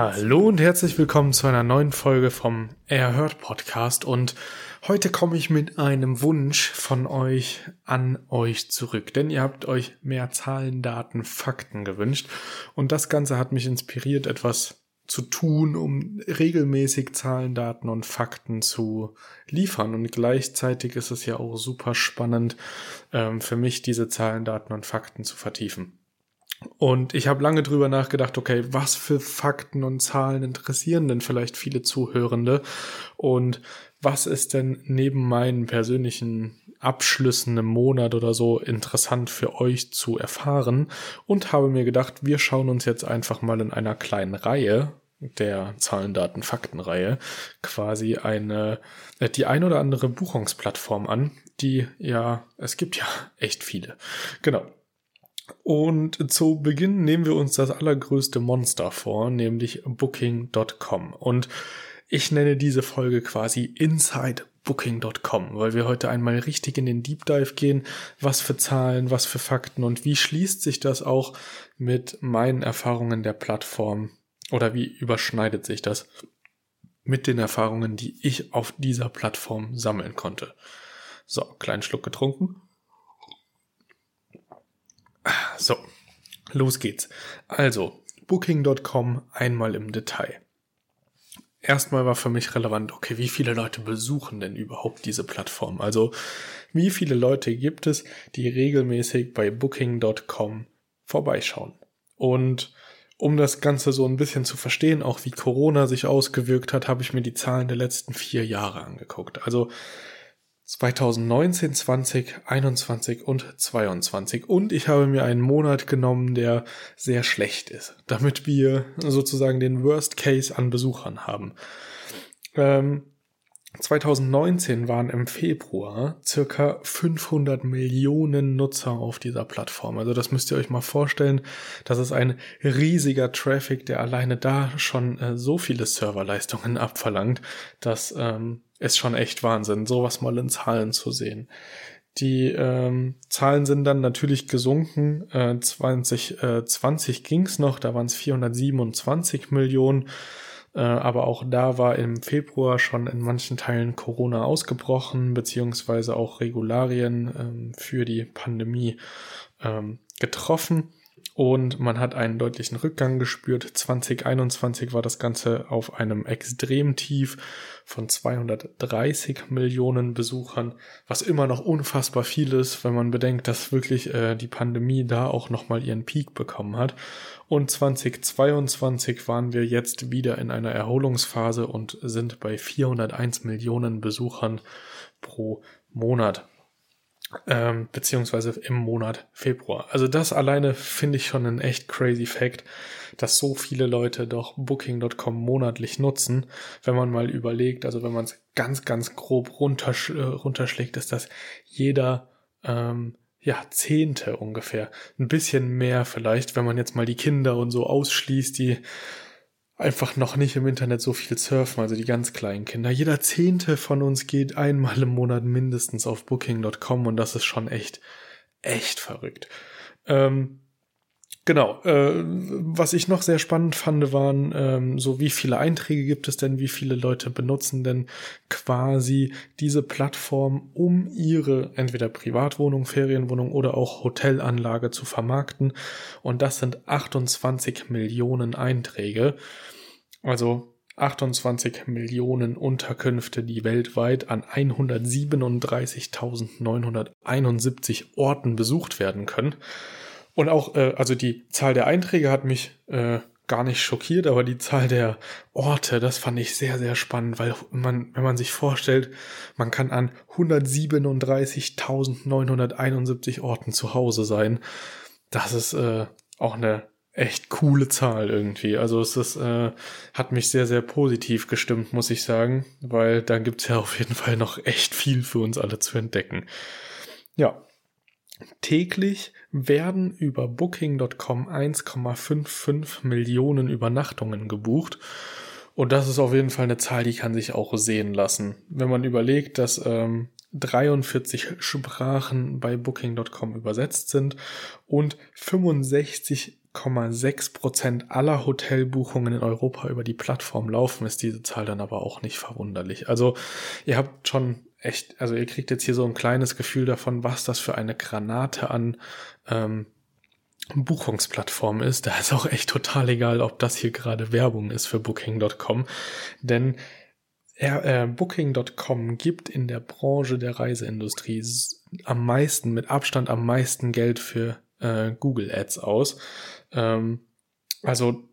Hallo und herzlich willkommen zu einer neuen Folge vom Erhört Podcast und heute komme ich mit einem Wunsch von euch an euch zurück, denn ihr habt euch mehr Zahlen, Daten, Fakten gewünscht und das Ganze hat mich inspiriert, etwas zu tun, um regelmäßig Zahlen, Daten und Fakten zu liefern. Und gleichzeitig ist es ja auch super spannend ähm, für mich, diese Zahlen, Daten und Fakten zu vertiefen. Und ich habe lange drüber nachgedacht, okay, was für Fakten und Zahlen interessieren denn vielleicht viele Zuhörende? Und was ist denn neben meinen persönlichen Abschlüssen im Monat oder so interessant für euch zu erfahren? Und habe mir gedacht, wir schauen uns jetzt einfach mal in einer kleinen Reihe der Zahlen, Daten, Fakten-Reihe quasi eine, äh, die ein oder andere Buchungsplattform an, die ja, es gibt ja echt viele. Genau. Und zu Beginn nehmen wir uns das allergrößte Monster vor, nämlich Booking.com. Und ich nenne diese Folge quasi Inside Booking.com, weil wir heute einmal richtig in den Deep Dive gehen, was für Zahlen, was für Fakten und wie schließt sich das auch mit meinen Erfahrungen der Plattform oder wie überschneidet sich das mit den Erfahrungen, die ich auf dieser Plattform sammeln konnte. So, kleinen Schluck getrunken. So, los geht's. Also, Booking.com einmal im Detail. Erstmal war für mich relevant, okay, wie viele Leute besuchen denn überhaupt diese Plattform? Also, wie viele Leute gibt es, die regelmäßig bei Booking.com vorbeischauen? Und um das Ganze so ein bisschen zu verstehen, auch wie Corona sich ausgewirkt hat, habe ich mir die Zahlen der letzten vier Jahre angeguckt. Also 2019, 20, 21 und 22. Und ich habe mir einen Monat genommen, der sehr schlecht ist, damit wir sozusagen den Worst Case an Besuchern haben. Ähm, 2019 waren im Februar circa 500 Millionen Nutzer auf dieser Plattform. Also das müsst ihr euch mal vorstellen. Das ist ein riesiger Traffic, der alleine da schon äh, so viele Serverleistungen abverlangt, dass ähm, ist schon echt Wahnsinn, sowas mal in Zahlen zu sehen. Die ähm, Zahlen sind dann natürlich gesunken. Äh, 2020 äh, ging's noch, da waren es 427 Millionen. Äh, aber auch da war im Februar schon in manchen Teilen Corona ausgebrochen, beziehungsweise auch Regularien ähm, für die Pandemie ähm, getroffen und man hat einen deutlichen Rückgang gespürt. 2021 war das Ganze auf einem Extremtief von 230 Millionen Besuchern, was immer noch unfassbar viel ist, wenn man bedenkt, dass wirklich äh, die Pandemie da auch nochmal ihren Peak bekommen hat. Und 2022 waren wir jetzt wieder in einer Erholungsphase und sind bei 401 Millionen Besuchern pro Monat ähm, beziehungsweise im Monat Februar. Also das alleine finde ich schon ein echt crazy Fact, dass so viele Leute doch Booking.com monatlich nutzen. Wenn man mal überlegt, also wenn man es ganz, ganz grob runtersch äh, runterschlägt, ist das jeder ähm, Zehnte ungefähr. Ein bisschen mehr vielleicht, wenn man jetzt mal die Kinder und so ausschließt, die einfach noch nicht im Internet so viel surfen, also die ganz kleinen Kinder. Jeder Zehnte von uns geht einmal im Monat mindestens auf Booking.com und das ist schon echt, echt verrückt. Ähm, Genau. Äh, was ich noch sehr spannend fand, waren ähm, so, wie viele Einträge gibt es denn, wie viele Leute benutzen denn quasi diese Plattform, um ihre entweder Privatwohnung, Ferienwohnung oder auch Hotelanlage zu vermarkten. Und das sind 28 Millionen Einträge. Also 28 Millionen Unterkünfte, die weltweit an 137.971 Orten besucht werden können. Und auch, äh, also die Zahl der Einträge hat mich äh, gar nicht schockiert, aber die Zahl der Orte, das fand ich sehr, sehr spannend, weil man, wenn man sich vorstellt, man kann an 137.971 Orten zu Hause sein. Das ist äh, auch eine echt coole Zahl irgendwie. Also es ist, äh, hat mich sehr, sehr positiv gestimmt, muss ich sagen, weil da gibt's ja auf jeden Fall noch echt viel für uns alle zu entdecken. Ja, Täglich werden über Booking.com 1,55 Millionen Übernachtungen gebucht. Und das ist auf jeden Fall eine Zahl, die kann sich auch sehen lassen. Wenn man überlegt, dass ähm, 43 Sprachen bei Booking.com übersetzt sind und 65,6 Prozent aller Hotelbuchungen in Europa über die Plattform laufen, ist diese Zahl dann aber auch nicht verwunderlich. Also ihr habt schon echt, also ihr kriegt jetzt hier so ein kleines Gefühl davon, was das für eine Granate an ähm, Buchungsplattform ist. Da ist auch echt total egal, ob das hier gerade Werbung ist für Booking.com, denn äh, Booking.com gibt in der Branche der Reiseindustrie am meisten, mit Abstand am meisten Geld für äh, Google Ads aus. Ähm, also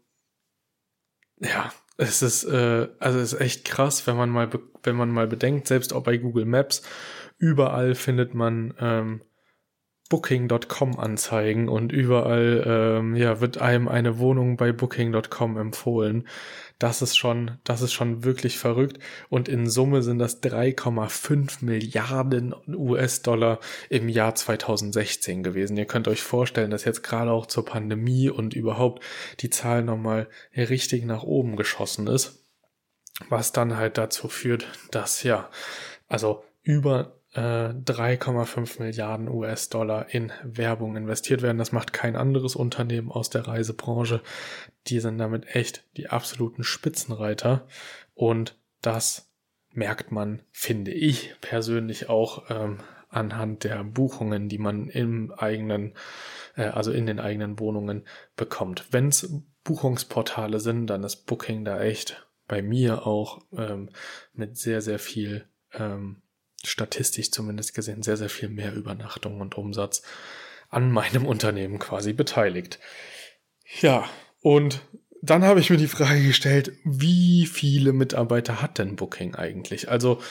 ja, es ist, äh, also es ist echt krass, wenn man mal, wenn man mal bedenkt, selbst auch bei Google Maps, überall findet man ähm, Booking.com Anzeigen und überall ähm, ja, wird einem eine Wohnung bei Booking.com empfohlen. Das ist schon, das ist schon wirklich verrückt. Und in Summe sind das 3,5 Milliarden US-Dollar im Jahr 2016 gewesen. Ihr könnt euch vorstellen, dass jetzt gerade auch zur Pandemie und überhaupt die Zahl nochmal richtig nach oben geschossen ist. Was dann halt dazu führt, dass ja, also über 3,5 äh, Milliarden US-Dollar in Werbung investiert werden. Das macht kein anderes Unternehmen aus der Reisebranche. Die sind damit echt die absoluten Spitzenreiter. Und das merkt man, finde ich persönlich auch ähm, anhand der Buchungen, die man im eigenen, äh, also in den eigenen Wohnungen bekommt. Wenn es Buchungsportale sind, dann ist Booking da echt bei mir auch ähm, mit sehr, sehr viel ähm, statistisch zumindest gesehen sehr, sehr viel mehr Übernachtung und Umsatz an meinem Unternehmen quasi beteiligt. Ja, und dann habe ich mir die Frage gestellt, wie viele Mitarbeiter hat denn Booking eigentlich? Also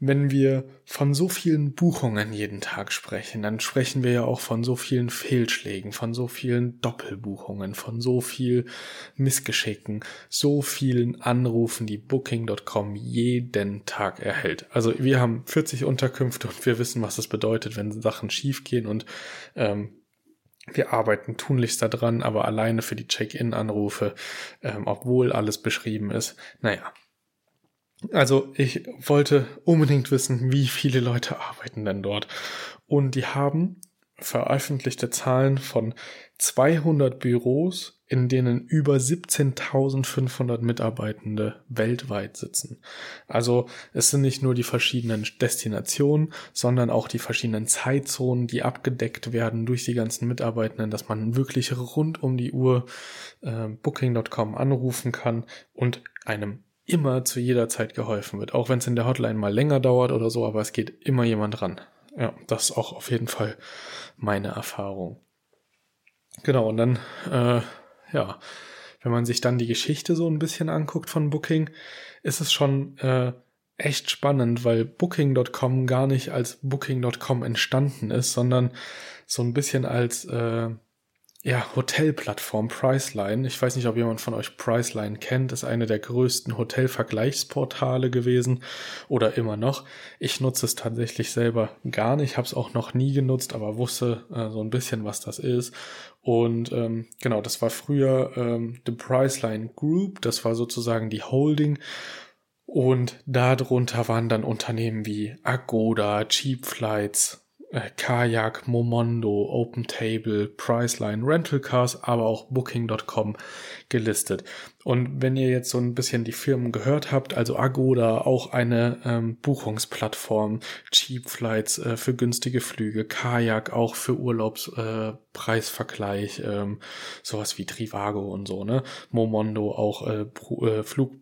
wenn wir von so vielen Buchungen jeden Tag sprechen, dann sprechen wir ja auch von so vielen Fehlschlägen, von so vielen Doppelbuchungen, von so viel Missgeschicken, so vielen Anrufen, die Booking.com jeden Tag erhält. Also wir haben 40 Unterkünfte und wir wissen, was es bedeutet, wenn Sachen schiefgehen und ähm, wir arbeiten tunlichst daran, aber alleine für die Check-in-Anrufe, ähm, obwohl alles beschrieben ist, naja, also ich wollte unbedingt wissen, wie viele Leute arbeiten denn dort. Und die haben veröffentlichte Zahlen von 200 Büros, in denen über 17.500 Mitarbeitende weltweit sitzen. Also es sind nicht nur die verschiedenen Destinationen, sondern auch die verschiedenen Zeitzonen, die abgedeckt werden durch die ganzen Mitarbeitenden, dass man wirklich rund um die Uhr äh, Booking.com anrufen kann und einem immer zu jeder Zeit geholfen wird. Auch wenn es in der Hotline mal länger dauert oder so, aber es geht immer jemand ran. Ja, das ist auch auf jeden Fall meine Erfahrung. Genau, und dann, äh, ja, wenn man sich dann die Geschichte so ein bisschen anguckt von Booking, ist es schon äh, echt spannend, weil Booking.com gar nicht als Booking.com entstanden ist, sondern so ein bisschen als äh, ja, Hotelplattform Priceline. Ich weiß nicht, ob jemand von euch Priceline kennt. Ist eine der größten Hotelvergleichsportale gewesen oder immer noch. Ich nutze es tatsächlich selber gar nicht, habe es auch noch nie genutzt, aber wusste äh, so ein bisschen, was das ist. Und ähm, genau, das war früher ähm, The Priceline Group. Das war sozusagen die Holding. Und darunter waren dann Unternehmen wie Agoda, Cheap Flights, äh, Kajak, Momondo, OpenTable, Priceline, Rental Cars, aber auch Booking.com gelistet. Und wenn ihr jetzt so ein bisschen die Firmen gehört habt, also Agoda, auch eine ähm, Buchungsplattform, Cheap Flights äh, für günstige Flüge, Kajak auch für Urlaubspreisvergleich, äh, ähm, sowas wie Trivago und so, ne? Momondo auch äh, äh, Flug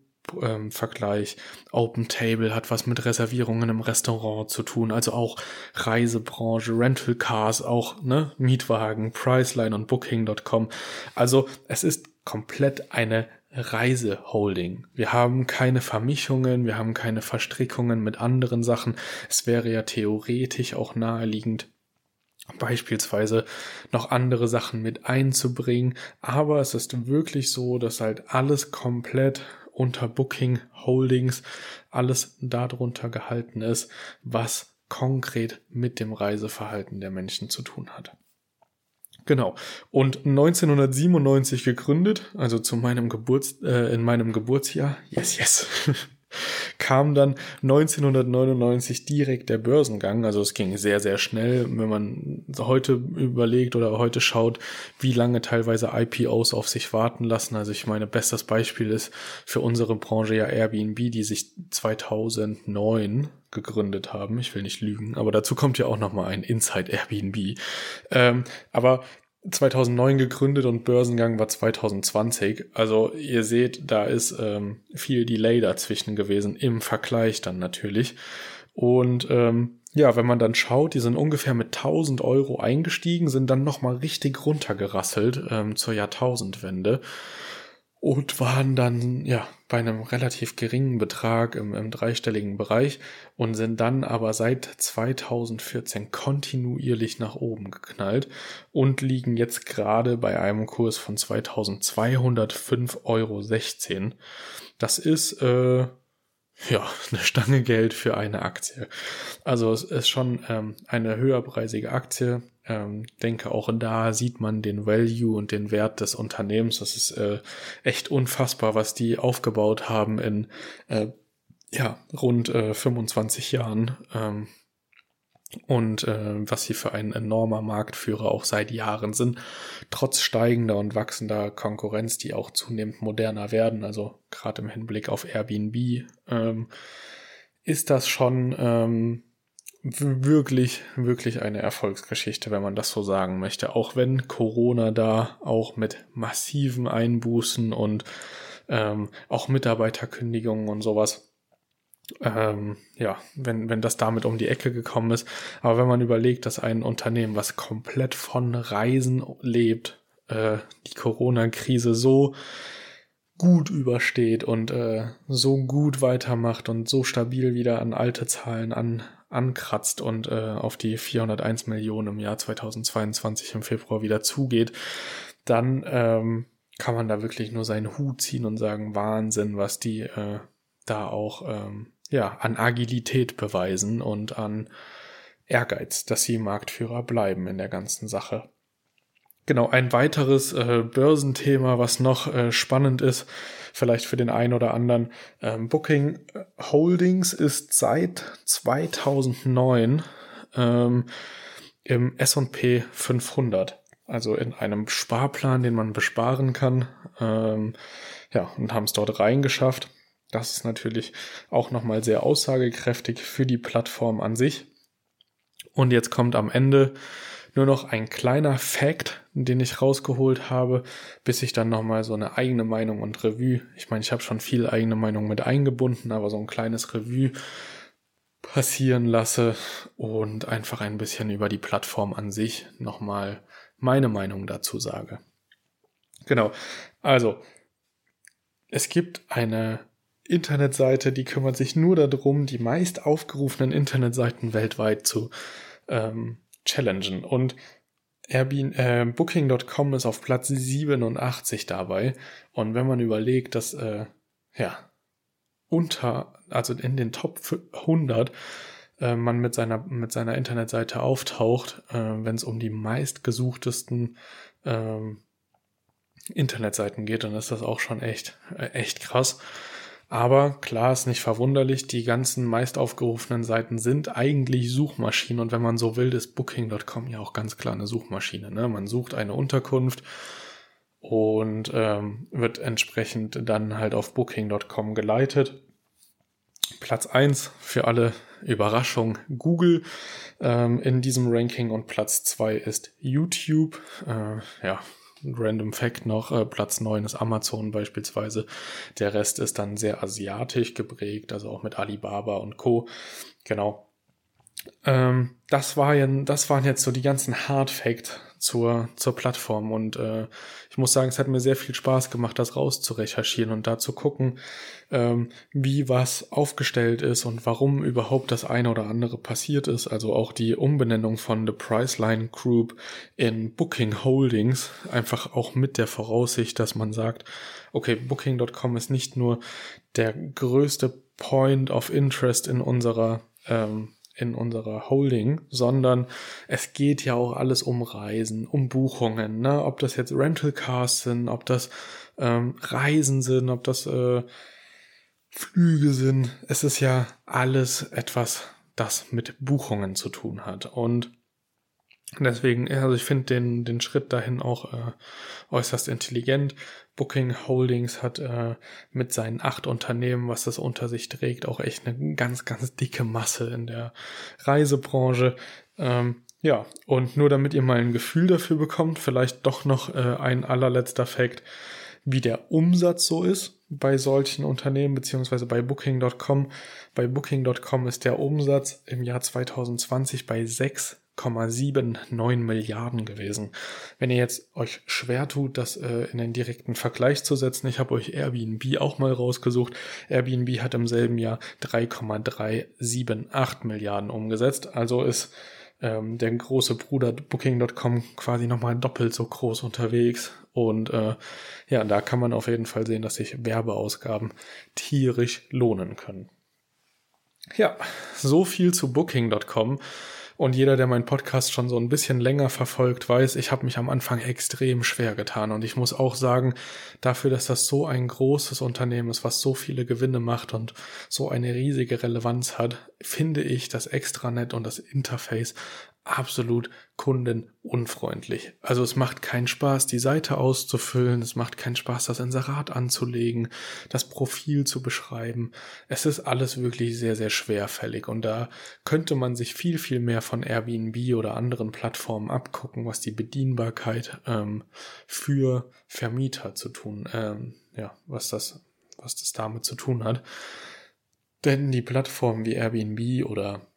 ähm, Vergleich. Open Table hat was mit Reservierungen im Restaurant zu tun, also auch Reisebranche, Rental Cars, auch ne, Mietwagen, Priceline und Booking.com. Also es ist komplett eine Reiseholding. Wir haben keine Vermischungen, wir haben keine Verstrickungen mit anderen Sachen. Es wäre ja theoretisch auch naheliegend, beispielsweise noch andere Sachen mit einzubringen. Aber es ist wirklich so, dass halt alles komplett unter Booking Holdings alles darunter gehalten ist, was konkret mit dem Reiseverhalten der Menschen zu tun hat. Genau. Und 1997 gegründet, also zu meinem Geburts, äh, in meinem Geburtsjahr. Yes, yes. kam dann 1999 direkt der Börsengang. Also es ging sehr, sehr schnell, wenn man heute überlegt oder heute schaut, wie lange teilweise IPOs auf sich warten lassen. Also ich meine, bestes Beispiel ist für unsere Branche ja Airbnb, die sich 2009 gegründet haben. Ich will nicht lügen, aber dazu kommt ja auch noch mal ein Inside Airbnb. Ähm, aber 2009 gegründet und Börsengang war 2020. Also ihr seht, da ist ähm, viel Delay dazwischen gewesen, im Vergleich dann natürlich. Und ähm, ja, wenn man dann schaut, die sind ungefähr mit 1000 Euro eingestiegen, sind dann nochmal richtig runtergerasselt ähm, zur Jahrtausendwende und waren dann ja bei einem relativ geringen Betrag im, im dreistelligen Bereich und sind dann aber seit 2014 kontinuierlich nach oben geknallt und liegen jetzt gerade bei einem Kurs von 2205,16 Euro. Das ist äh, ja, eine Stange Geld für eine Aktie. Also es ist schon ähm, eine höherpreisige Aktie. Ähm, denke auch da sieht man den Value und den Wert des Unternehmens. Das ist äh, echt unfassbar, was die aufgebaut haben in äh, ja rund äh, 25 Jahren. Ähm, und äh, was sie für ein enormer Marktführer auch seit Jahren sind, trotz steigender und wachsender Konkurrenz, die auch zunehmend moderner werden, also gerade im Hinblick auf Airbnb, ähm, ist das schon ähm, wirklich, wirklich eine Erfolgsgeschichte, wenn man das so sagen möchte. Auch wenn Corona da auch mit massiven Einbußen und ähm, auch Mitarbeiterkündigungen und sowas ähm, ja, wenn, wenn das damit um die Ecke gekommen ist. Aber wenn man überlegt, dass ein Unternehmen, was komplett von Reisen lebt, äh, die Corona-Krise so gut übersteht und äh, so gut weitermacht und so stabil wieder an alte Zahlen an, ankratzt und äh, auf die 401 Millionen im Jahr 2022 im Februar wieder zugeht, dann ähm, kann man da wirklich nur seinen Hut ziehen und sagen, Wahnsinn, was die äh, da auch ähm, ja, an Agilität beweisen und an Ehrgeiz, dass sie Marktführer bleiben in der ganzen Sache. Genau, ein weiteres äh, Börsenthema, was noch äh, spannend ist, vielleicht für den einen oder anderen. Ähm, Booking Holdings ist seit 2009 ähm, im S&P 500, also in einem Sparplan, den man besparen kann. Ähm, ja, und haben es dort reingeschafft. Das ist natürlich auch nochmal sehr aussagekräftig für die Plattform an sich. Und jetzt kommt am Ende nur noch ein kleiner Fact, den ich rausgeholt habe, bis ich dann nochmal so eine eigene Meinung und Revue, ich meine, ich habe schon viel eigene Meinung mit eingebunden, aber so ein kleines Revue passieren lasse und einfach ein bisschen über die Plattform an sich nochmal meine Meinung dazu sage. Genau. Also, es gibt eine Internetseite, die kümmert sich nur darum, die meist aufgerufenen Internetseiten weltweit zu ähm, challengen. Und Airbnb, äh, Booking.com ist auf Platz 87 dabei. Und wenn man überlegt, dass äh, ja unter, also in den Top 100 äh, man mit seiner mit seiner Internetseite auftaucht, äh, wenn es um die meistgesuchtesten ähm, Internetseiten geht, dann ist das auch schon echt äh, echt krass. Aber klar ist nicht verwunderlich, die ganzen meist aufgerufenen Seiten sind eigentlich Suchmaschinen und wenn man so will, ist Booking.com ja auch ganz klar eine Suchmaschine. Ne? Man sucht eine Unterkunft und ähm, wird entsprechend dann halt auf Booking.com geleitet. Platz eins für alle Überraschung Google ähm, in diesem Ranking und Platz zwei ist YouTube. Äh, ja, Random Fact noch, äh, Platz 9 ist Amazon beispielsweise. Der Rest ist dann sehr asiatisch geprägt, also auch mit Alibaba und Co. Genau. Ähm, das, war das waren jetzt so die ganzen Hard Facts zur, zur Plattform. Und äh, ich muss sagen, es hat mir sehr viel Spaß gemacht, das rauszurecherchieren und da zu gucken, ähm, wie was aufgestellt ist und warum überhaupt das eine oder andere passiert ist. Also auch die Umbenennung von The Priceline Group in Booking Holdings, einfach auch mit der Voraussicht, dass man sagt, okay, Booking.com ist nicht nur der größte Point of Interest in unserer ähm, in unserer Holding, sondern es geht ja auch alles um Reisen, um Buchungen, ne? ob das jetzt Rental Cars sind, ob das ähm, Reisen sind, ob das äh, Flüge sind. Es ist ja alles etwas, das mit Buchungen zu tun hat. Und Deswegen, also ich finde den, den Schritt dahin auch äh, äußerst intelligent. Booking Holdings hat äh, mit seinen acht Unternehmen, was das unter sich trägt, auch echt eine ganz, ganz dicke Masse in der Reisebranche. Ähm, ja, und nur damit ihr mal ein Gefühl dafür bekommt, vielleicht doch noch äh, ein allerletzter Fakt, wie der Umsatz so ist bei solchen Unternehmen, beziehungsweise bei Booking.com. Bei Booking.com ist der Umsatz im Jahr 2020 bei sechs 1,79 Milliarden gewesen. Wenn ihr jetzt euch schwer tut, das äh, in den direkten Vergleich zu setzen, ich habe euch Airbnb auch mal rausgesucht. Airbnb hat im selben Jahr 3,378 Milliarden umgesetzt. Also ist ähm, der große Bruder Booking.com quasi nochmal doppelt so groß unterwegs. Und äh, ja, da kann man auf jeden Fall sehen, dass sich Werbeausgaben tierisch lohnen können. Ja, so viel zu Booking.com. Und jeder, der meinen Podcast schon so ein bisschen länger verfolgt, weiß, ich habe mich am Anfang extrem schwer getan. Und ich muss auch sagen, dafür, dass das so ein großes Unternehmen ist, was so viele Gewinne macht und so eine riesige Relevanz hat, finde ich das Extranet und das Interface absolut kundenunfreundlich. Also es macht keinen Spaß, die Seite auszufüllen, es macht keinen Spaß, das Inserat anzulegen, das Profil zu beschreiben. Es ist alles wirklich sehr, sehr schwerfällig und da könnte man sich viel, viel mehr von Airbnb oder anderen Plattformen abgucken, was die Bedienbarkeit ähm, für Vermieter zu tun, ähm, ja, was das, was das damit zu tun hat. Denn die Plattformen wie Airbnb oder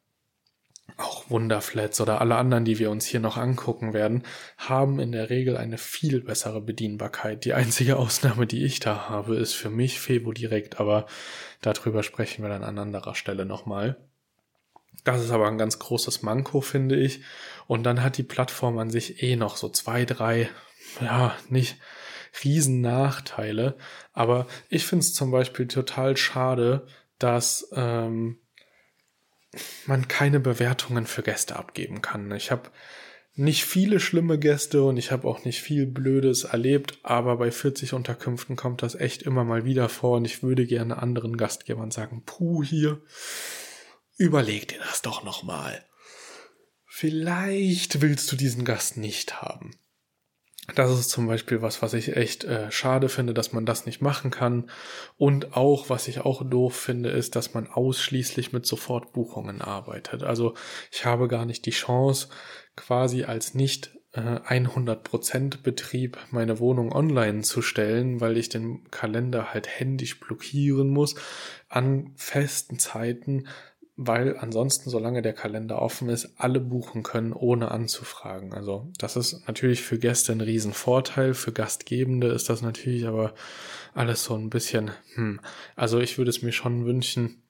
auch Wunderflats oder alle anderen, die wir uns hier noch angucken werden, haben in der Regel eine viel bessere Bedienbarkeit. Die einzige Ausnahme, die ich da habe, ist für mich Fevo direkt, aber darüber sprechen wir dann an anderer Stelle nochmal. Das ist aber ein ganz großes Manko, finde ich. Und dann hat die Plattform an sich eh noch so zwei, drei, ja, nicht riesen Nachteile. Aber ich finde es zum Beispiel total schade, dass ähm, man keine Bewertungen für Gäste abgeben kann. Ich habe nicht viele schlimme Gäste und ich habe auch nicht viel Blödes erlebt, aber bei 40 Unterkünften kommt das echt immer mal wieder vor und ich würde gerne anderen Gastgebern sagen, puh, hier, überleg dir das doch nochmal. Vielleicht willst du diesen Gast nicht haben. Das ist zum Beispiel was, was ich echt äh, schade finde, dass man das nicht machen kann. Und auch, was ich auch doof finde, ist, dass man ausschließlich mit Sofortbuchungen arbeitet. Also ich habe gar nicht die Chance, quasi als nicht äh, 100% Betrieb meine Wohnung online zu stellen, weil ich den Kalender halt händisch blockieren muss an festen Zeiten, weil ansonsten, solange der Kalender offen ist, alle buchen können, ohne anzufragen. Also das ist natürlich für Gäste ein Riesenvorteil, für Gastgebende ist das natürlich aber alles so ein bisschen, hm. Also ich würde es mir schon wünschen,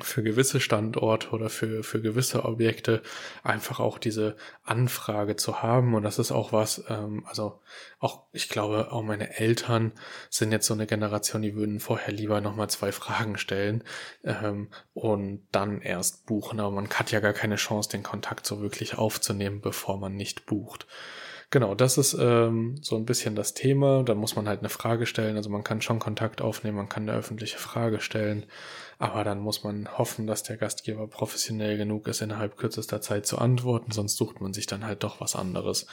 für gewisse Standorte oder für, für gewisse Objekte einfach auch diese Anfrage zu haben. Und das ist auch was, ähm, also auch, ich glaube, auch meine Eltern sind jetzt so eine Generation, die würden vorher lieber nochmal zwei Fragen stellen ähm, und dann erst buchen. Aber man hat ja gar keine Chance, den Kontakt so wirklich aufzunehmen, bevor man nicht bucht. Genau, das ist ähm, so ein bisschen das Thema. Da muss man halt eine Frage stellen. Also man kann schon Kontakt aufnehmen, man kann eine öffentliche Frage stellen, aber dann muss man hoffen, dass der Gastgeber professionell genug ist, innerhalb kürzester Zeit zu antworten, sonst sucht man sich dann halt doch was anderes.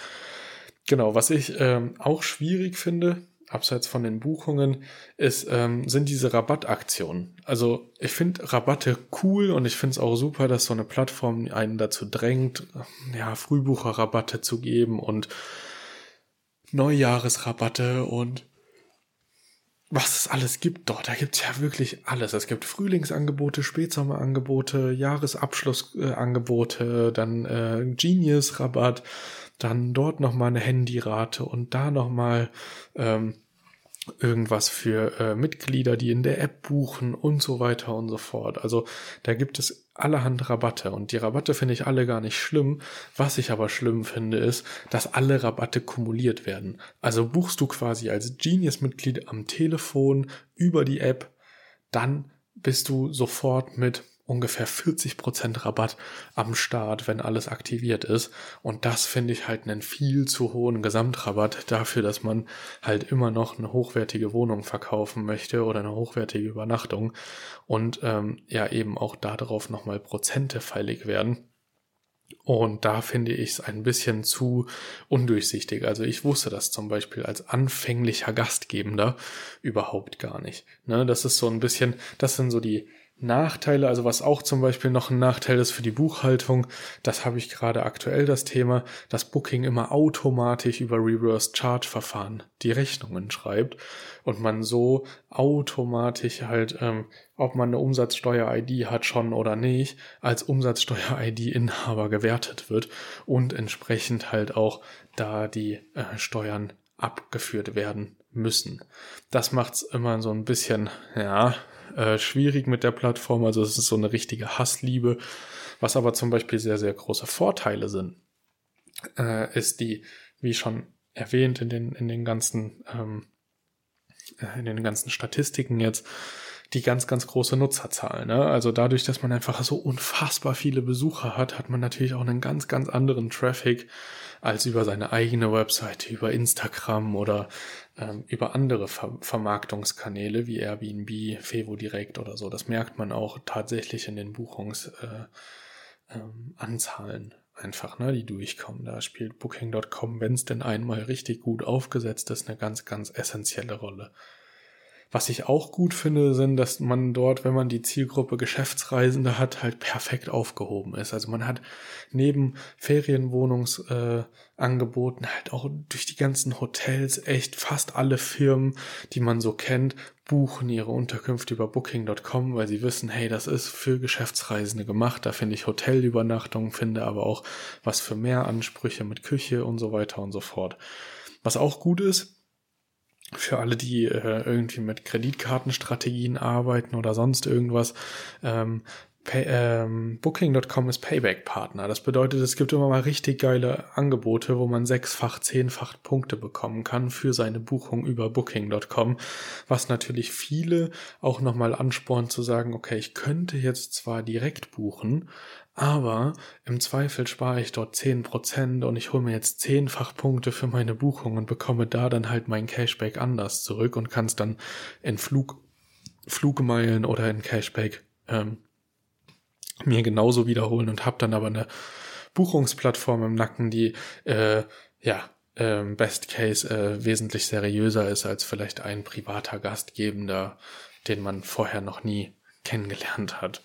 Genau, was ich ähm, auch schwierig finde, abseits von den Buchungen, ist, ähm, sind diese Rabattaktionen. Also ich finde Rabatte cool und ich finde es auch super, dass so eine Plattform einen dazu drängt, ja, Frühbucherrabatte zu geben und Neujahresrabatte und was es alles gibt dort. Da gibt es ja wirklich alles. Es gibt Frühlingsangebote, Spätsommerangebote, Jahresabschlussangebote, dann äh, Genius-Rabatt dann dort nochmal eine Handyrate und da nochmal ähm, irgendwas für äh, Mitglieder, die in der App buchen und so weiter und so fort. Also da gibt es allerhand Rabatte und die Rabatte finde ich alle gar nicht schlimm. Was ich aber schlimm finde, ist, dass alle Rabatte kumuliert werden. Also buchst du quasi als Genius-Mitglied am Telefon über die App, dann bist du sofort mit ungefähr 40% Rabatt am Start, wenn alles aktiviert ist. Und das finde ich halt einen viel zu hohen Gesamtrabatt dafür, dass man halt immer noch eine hochwertige Wohnung verkaufen möchte oder eine hochwertige Übernachtung. Und ähm, ja eben auch darauf nochmal Prozente feilig werden. Und da finde ich es ein bisschen zu undurchsichtig. Also ich wusste das zum Beispiel als anfänglicher Gastgebender überhaupt gar nicht. Ne, das ist so ein bisschen, das sind so die Nachteile, also was auch zum Beispiel noch ein Nachteil ist für die Buchhaltung, das habe ich gerade aktuell das Thema, dass Booking immer automatisch über Reverse Charge Verfahren die Rechnungen schreibt und man so automatisch halt, ähm, ob man eine Umsatzsteuer-ID hat schon oder nicht, als Umsatzsteuer-ID-Inhaber gewertet wird und entsprechend halt auch da die äh, Steuern abgeführt werden müssen. Das macht's immer so ein bisschen, ja, äh, schwierig mit der Plattform. Also es ist so eine richtige Hassliebe. Was aber zum Beispiel sehr, sehr große Vorteile sind, äh, ist die, wie schon erwähnt in den, in den ganzen, ähm, äh, in den ganzen Statistiken jetzt, die ganz, ganz große Nutzerzahl. Ne? Also dadurch, dass man einfach so unfassbar viele Besucher hat, hat man natürlich auch einen ganz, ganz anderen Traffic als über seine eigene Webseite, über Instagram oder ähm, über andere Ver Vermarktungskanäle wie Airbnb, Fevo Direct oder so. Das merkt man auch tatsächlich in den Buchungsanzahlen äh, ähm, einfach, ne, die durchkommen. Da spielt Booking.com, wenn es denn einmal richtig gut aufgesetzt ist, eine ganz, ganz essentielle Rolle. Was ich auch gut finde, sind, dass man dort, wenn man die Zielgruppe Geschäftsreisende hat, halt perfekt aufgehoben ist. Also man hat neben Ferienwohnungsangeboten äh, halt auch durch die ganzen Hotels echt fast alle Firmen, die man so kennt, buchen ihre Unterkünfte über Booking.com, weil sie wissen, hey, das ist für Geschäftsreisende gemacht. Da finde ich Hotelübernachtungen, finde aber auch was für mehr Ansprüche mit Küche und so weiter und so fort. Was auch gut ist, für alle, die äh, irgendwie mit Kreditkartenstrategien arbeiten oder sonst irgendwas. Ähm, ähm, Booking.com ist Payback-Partner. Das bedeutet, es gibt immer mal richtig geile Angebote, wo man sechsfach, zehnfach Punkte bekommen kann für seine Buchung über Booking.com, was natürlich viele auch nochmal anspornt zu sagen, okay, ich könnte jetzt zwar direkt buchen, aber im Zweifel spare ich dort zehn Prozent und ich hole mir jetzt zehnfach Punkte für meine Buchung und bekomme da dann halt mein Cashback anders zurück und kann es dann in Flug, Flugmeilen oder in Cashback ähm, mir genauso wiederholen und habe dann aber eine Buchungsplattform im Nacken, die äh, ja ähm, Best Case äh, wesentlich seriöser ist als vielleicht ein privater Gastgebender, den man vorher noch nie kennengelernt hat.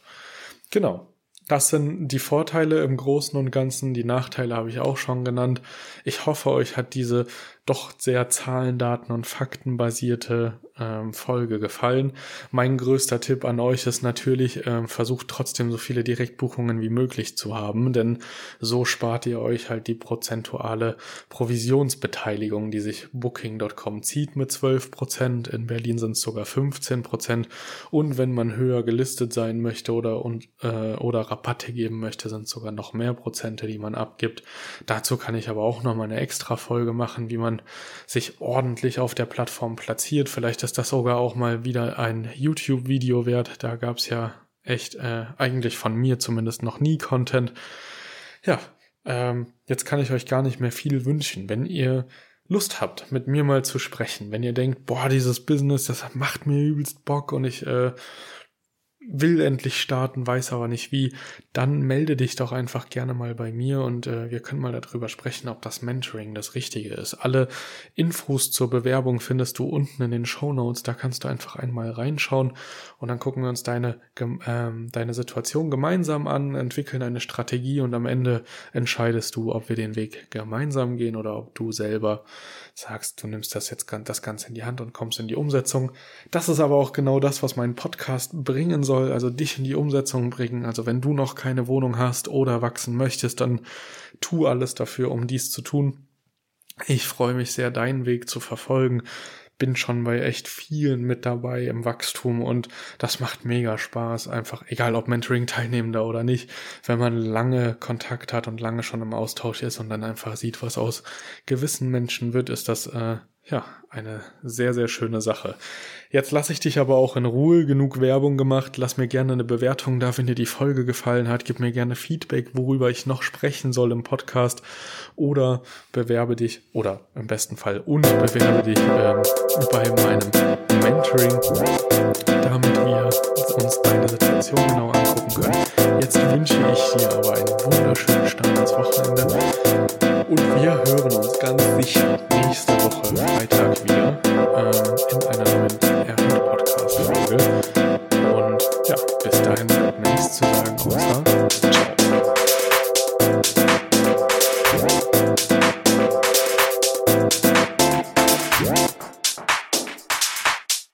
Genau. Das sind die Vorteile im Großen und Ganzen. Die Nachteile habe ich auch schon genannt. Ich hoffe, euch hat diese doch sehr Zahlen, Daten und Fakten basierte ähm, Folge gefallen. Mein größter Tipp an euch ist natürlich, ähm, versucht trotzdem so viele Direktbuchungen wie möglich zu haben, denn so spart ihr euch halt die prozentuale Provisionsbeteiligung, die sich Booking.com zieht mit 12 Prozent. In Berlin sind es sogar 15 Prozent. Und wenn man höher gelistet sein möchte oder, und, äh, oder Rabatte geben möchte, sind es sogar noch mehr Prozente, die man abgibt. Dazu kann ich aber auch noch mal eine extra Folge machen, wie man sich ordentlich auf der Plattform platziert. Vielleicht ist das sogar auch mal wieder ein YouTube-Video wert. Da gab es ja echt äh, eigentlich von mir zumindest noch nie Content. Ja, ähm, jetzt kann ich euch gar nicht mehr viel wünschen. Wenn ihr Lust habt, mit mir mal zu sprechen, wenn ihr denkt, boah, dieses Business, das macht mir übelst Bock und ich äh, will endlich starten, weiß aber nicht wie, dann melde dich doch einfach gerne mal bei mir und äh, wir können mal darüber sprechen, ob das Mentoring das Richtige ist. Alle Infos zur Bewerbung findest du unten in den Show Notes. Da kannst du einfach einmal reinschauen und dann gucken wir uns deine, ähm, deine Situation gemeinsam an, entwickeln eine Strategie und am Ende entscheidest du, ob wir den Weg gemeinsam gehen oder ob du selber sagst, du nimmst das jetzt das Ganze in die Hand und kommst in die Umsetzung. Das ist aber auch genau das, was mein Podcast bringen soll, also dich in die Umsetzung bringen. Also wenn du noch keine Wohnung hast oder wachsen möchtest, dann tu alles dafür, um dies zu tun. Ich freue mich sehr, deinen Weg zu verfolgen bin schon bei echt vielen mit dabei im Wachstum und das macht mega Spaß. Einfach, egal ob Mentoring-Teilnehmender oder nicht, wenn man lange Kontakt hat und lange schon im Austausch ist und dann einfach sieht, was aus gewissen Menschen wird, ist das äh, ja, eine sehr, sehr schöne Sache. Jetzt lasse ich dich aber auch in Ruhe, genug Werbung gemacht. Lass mir gerne eine Bewertung da, wenn dir die Folge gefallen hat. Gib mir gerne Feedback, worüber ich noch sprechen soll im Podcast. Oder bewerbe dich, oder im besten Fall und bewerbe dich ähm, bei meinem Mentoring, damit wir uns deine Situation genau angucken können. Jetzt wünsche ich dir aber einen wunderschönen Start ins Wochenende. Und wir hören uns ganz sicher nächste Woche Freitag wieder ähm, in einer neuen Erhard-Podcast-Folge. Und ja, bis dahin bleibt mir nichts zu sagen, außer.